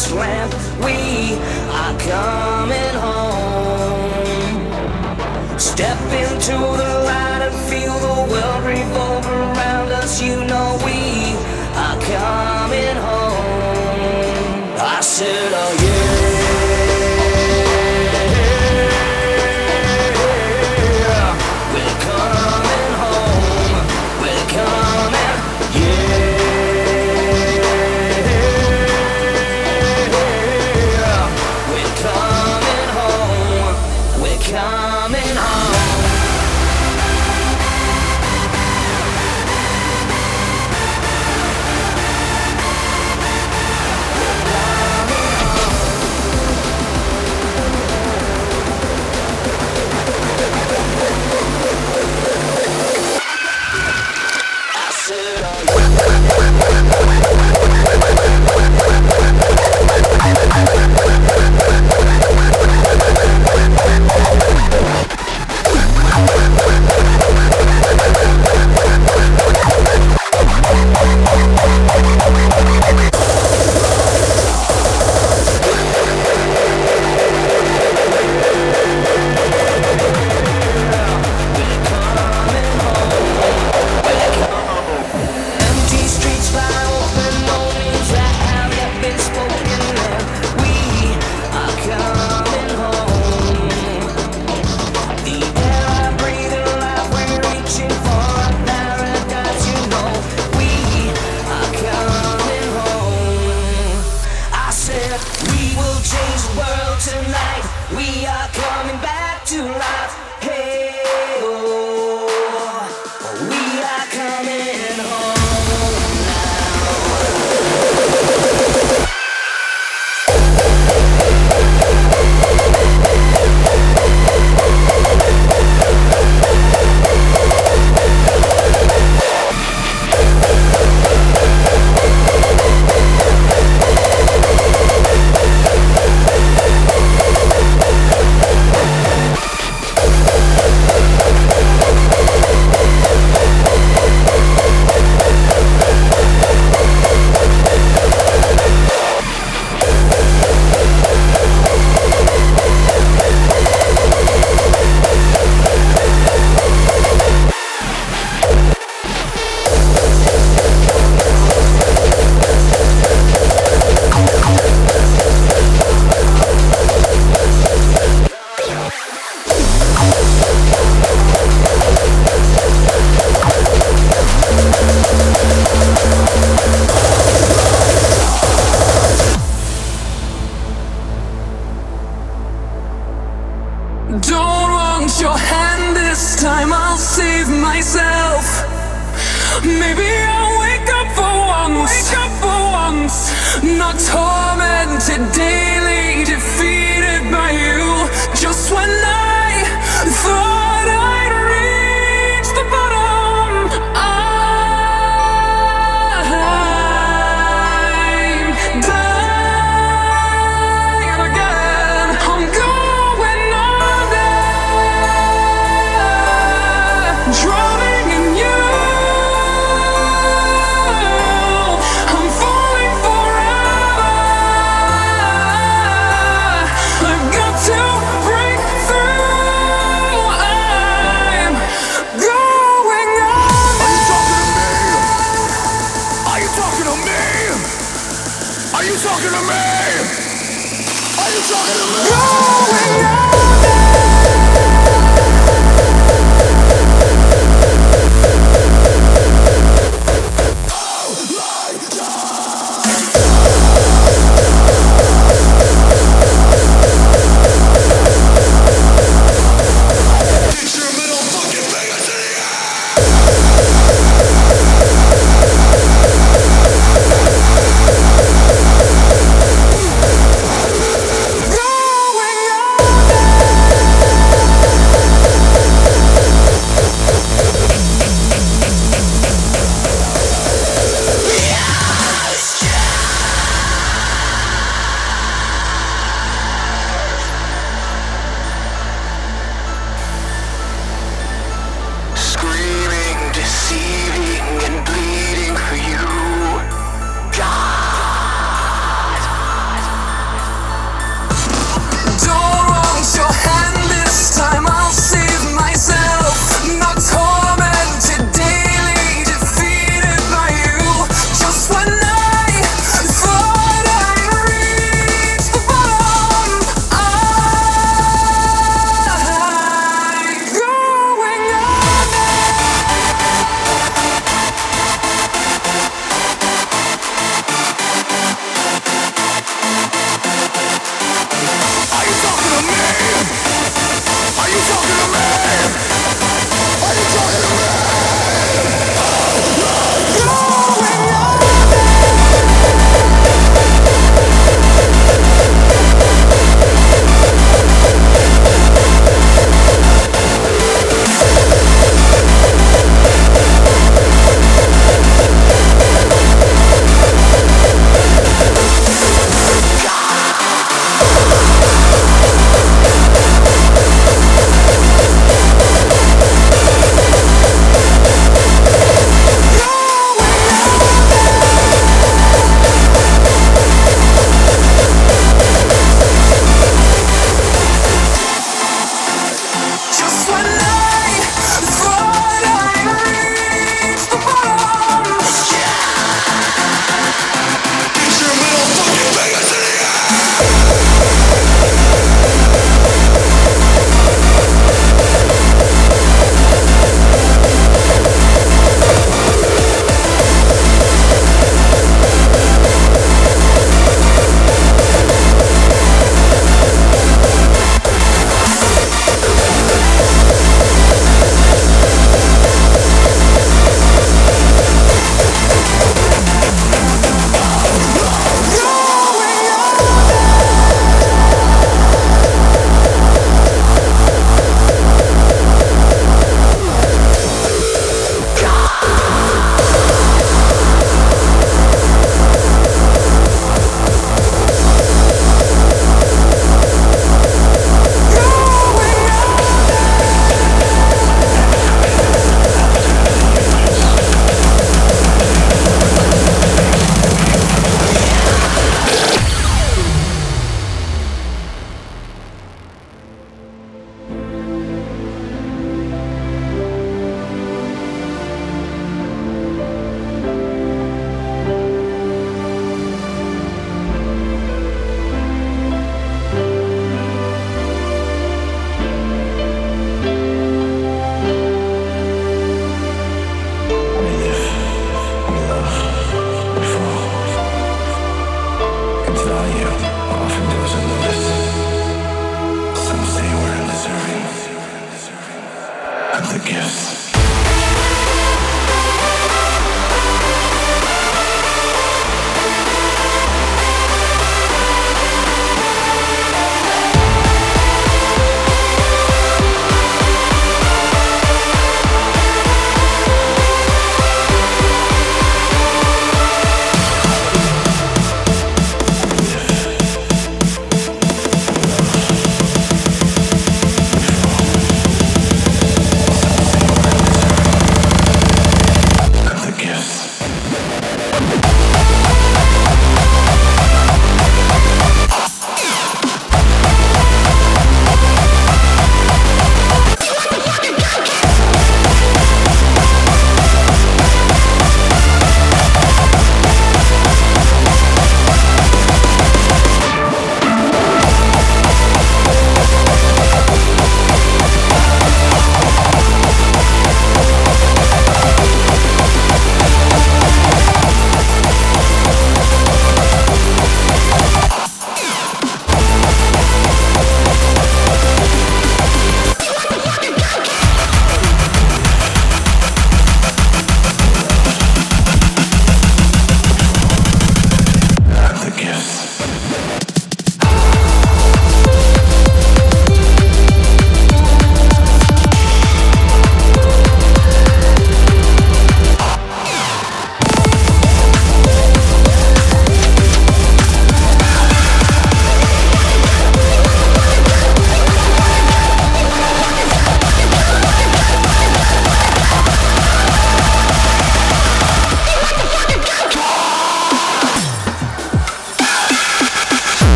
promised land. We are coming home. Step into the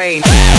rain.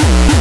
Yeah.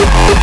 Bye.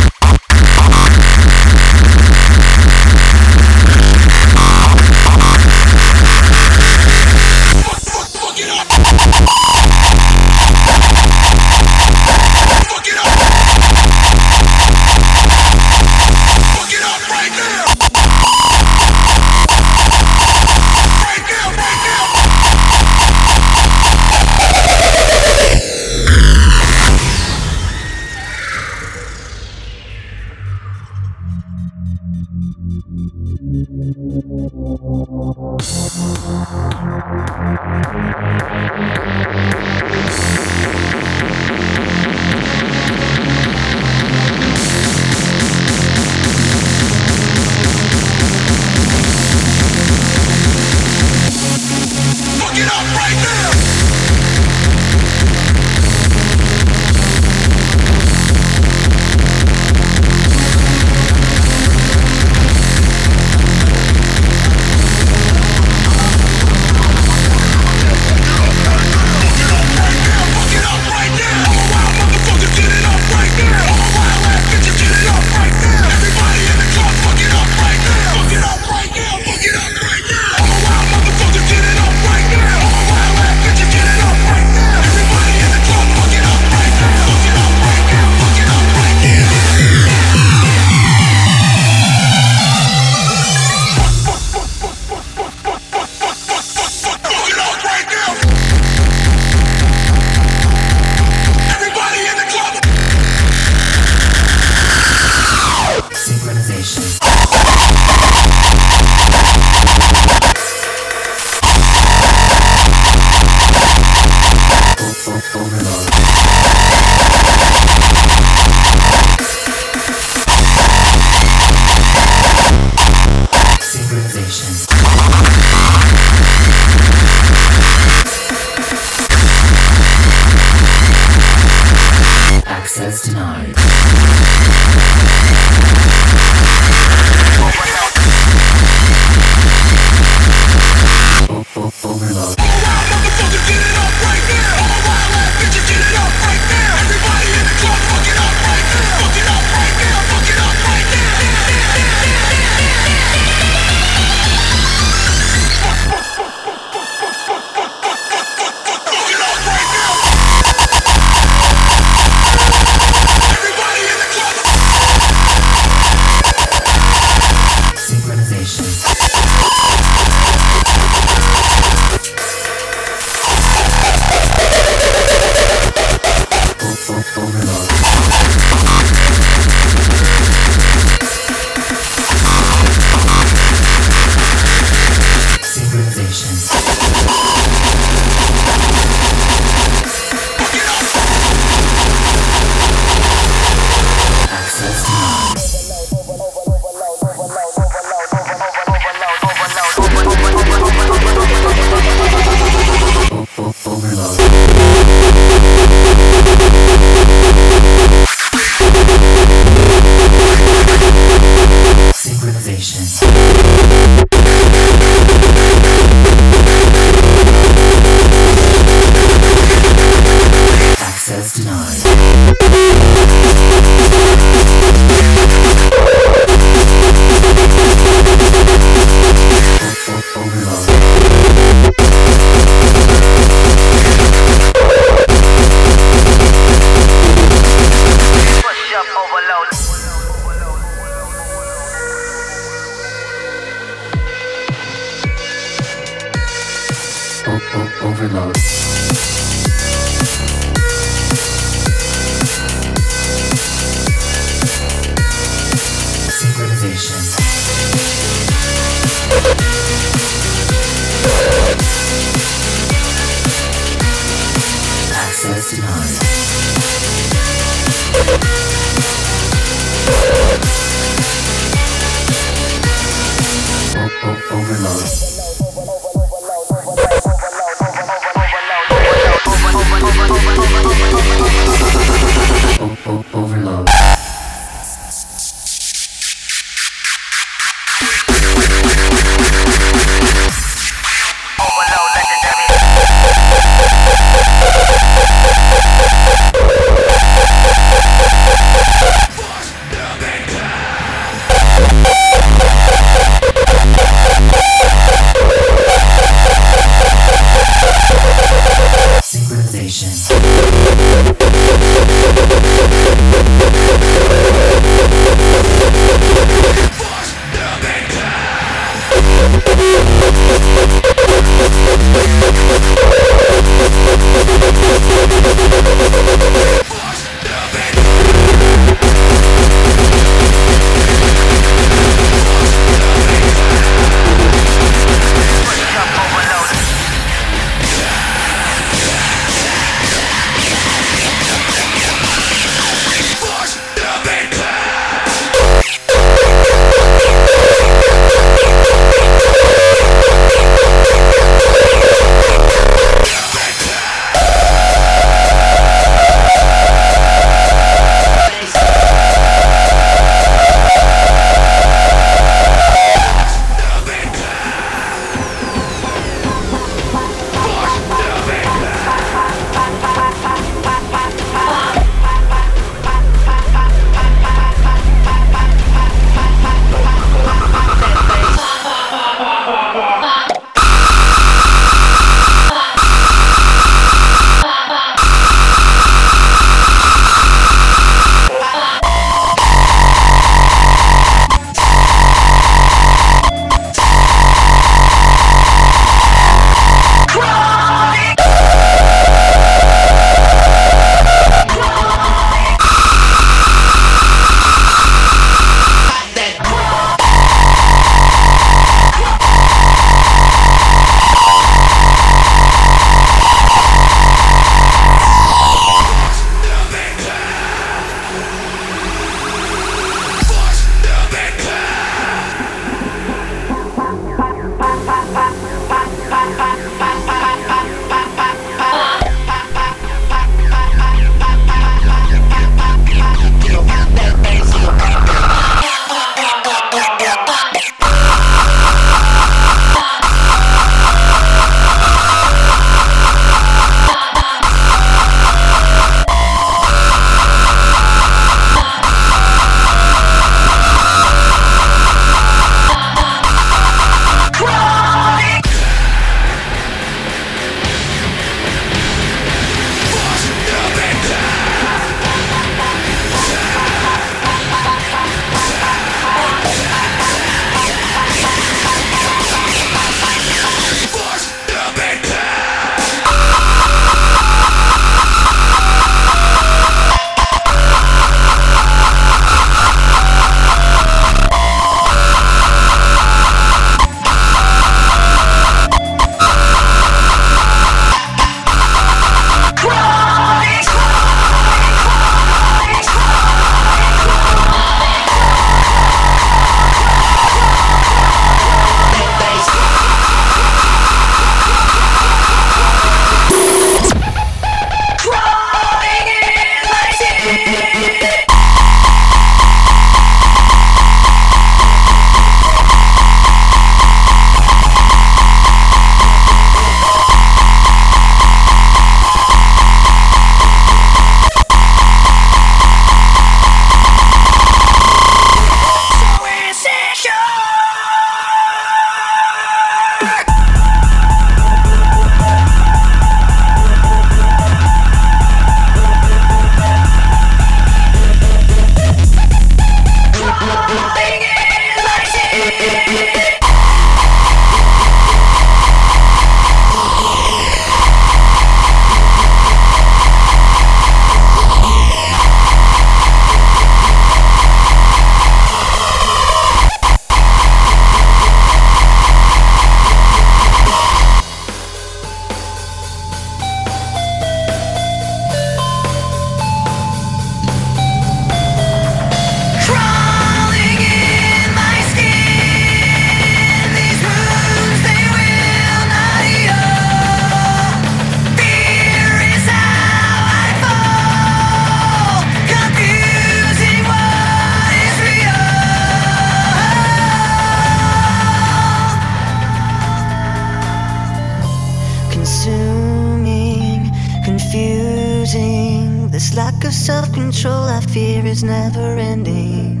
is never ending,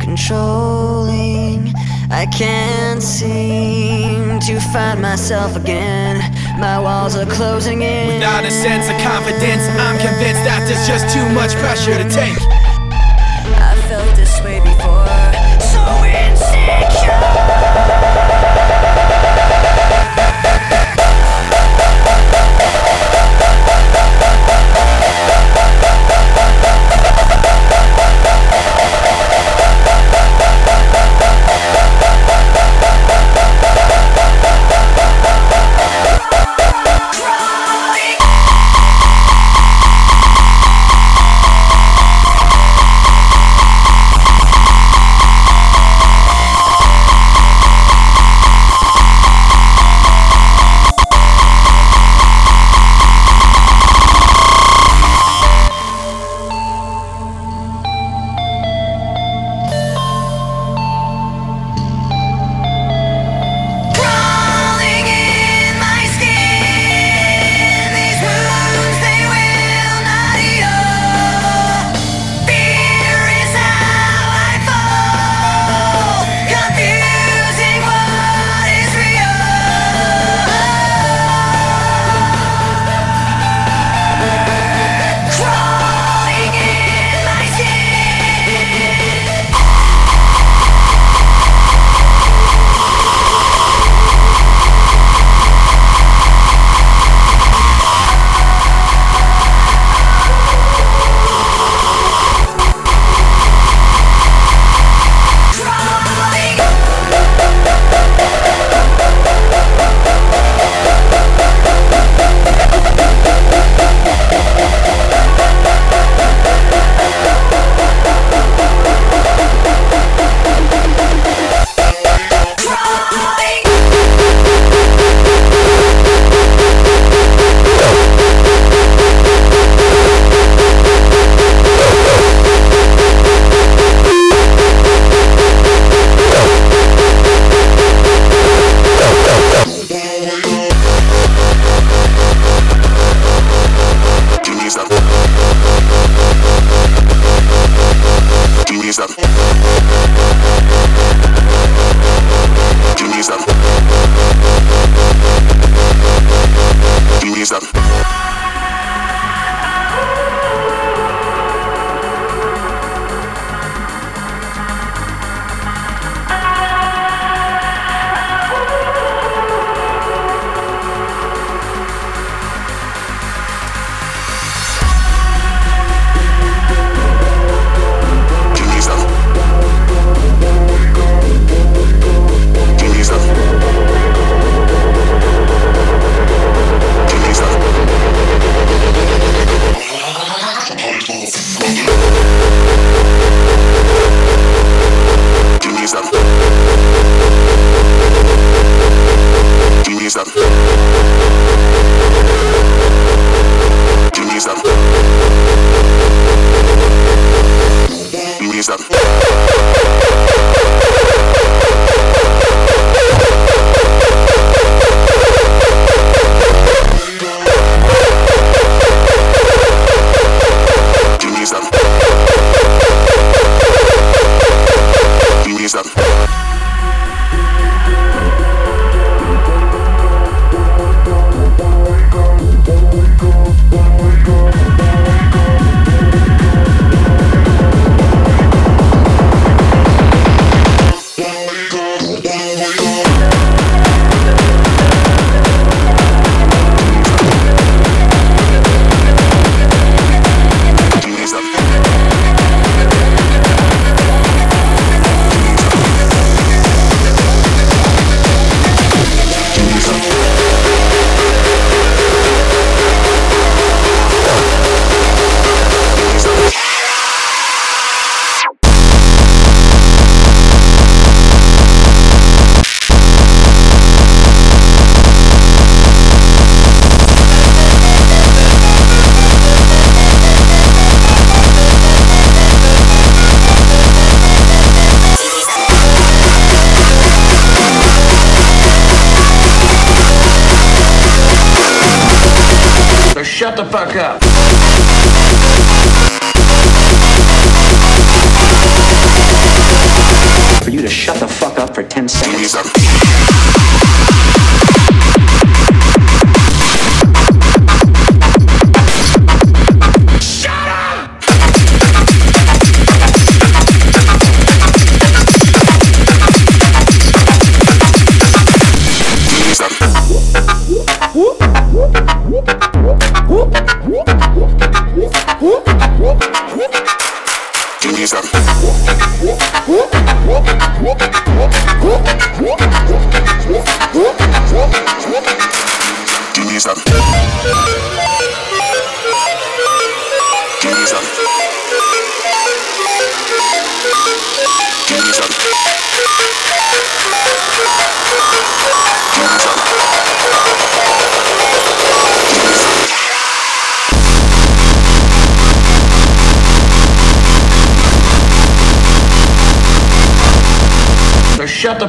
controlling. I can't seem to find myself again. My walls are closing in. Without a sense of confidence, I'm convinced that there's just too much pressure to take.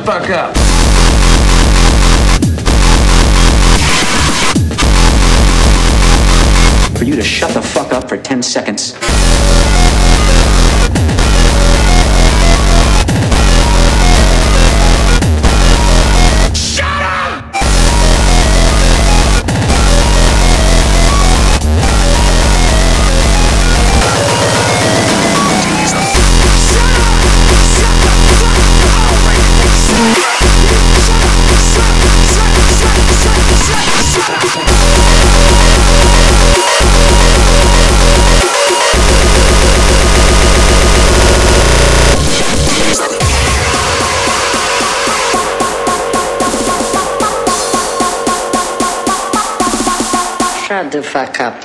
fuck up. For you to shut the fuck up for 10 seconds. to fuck up.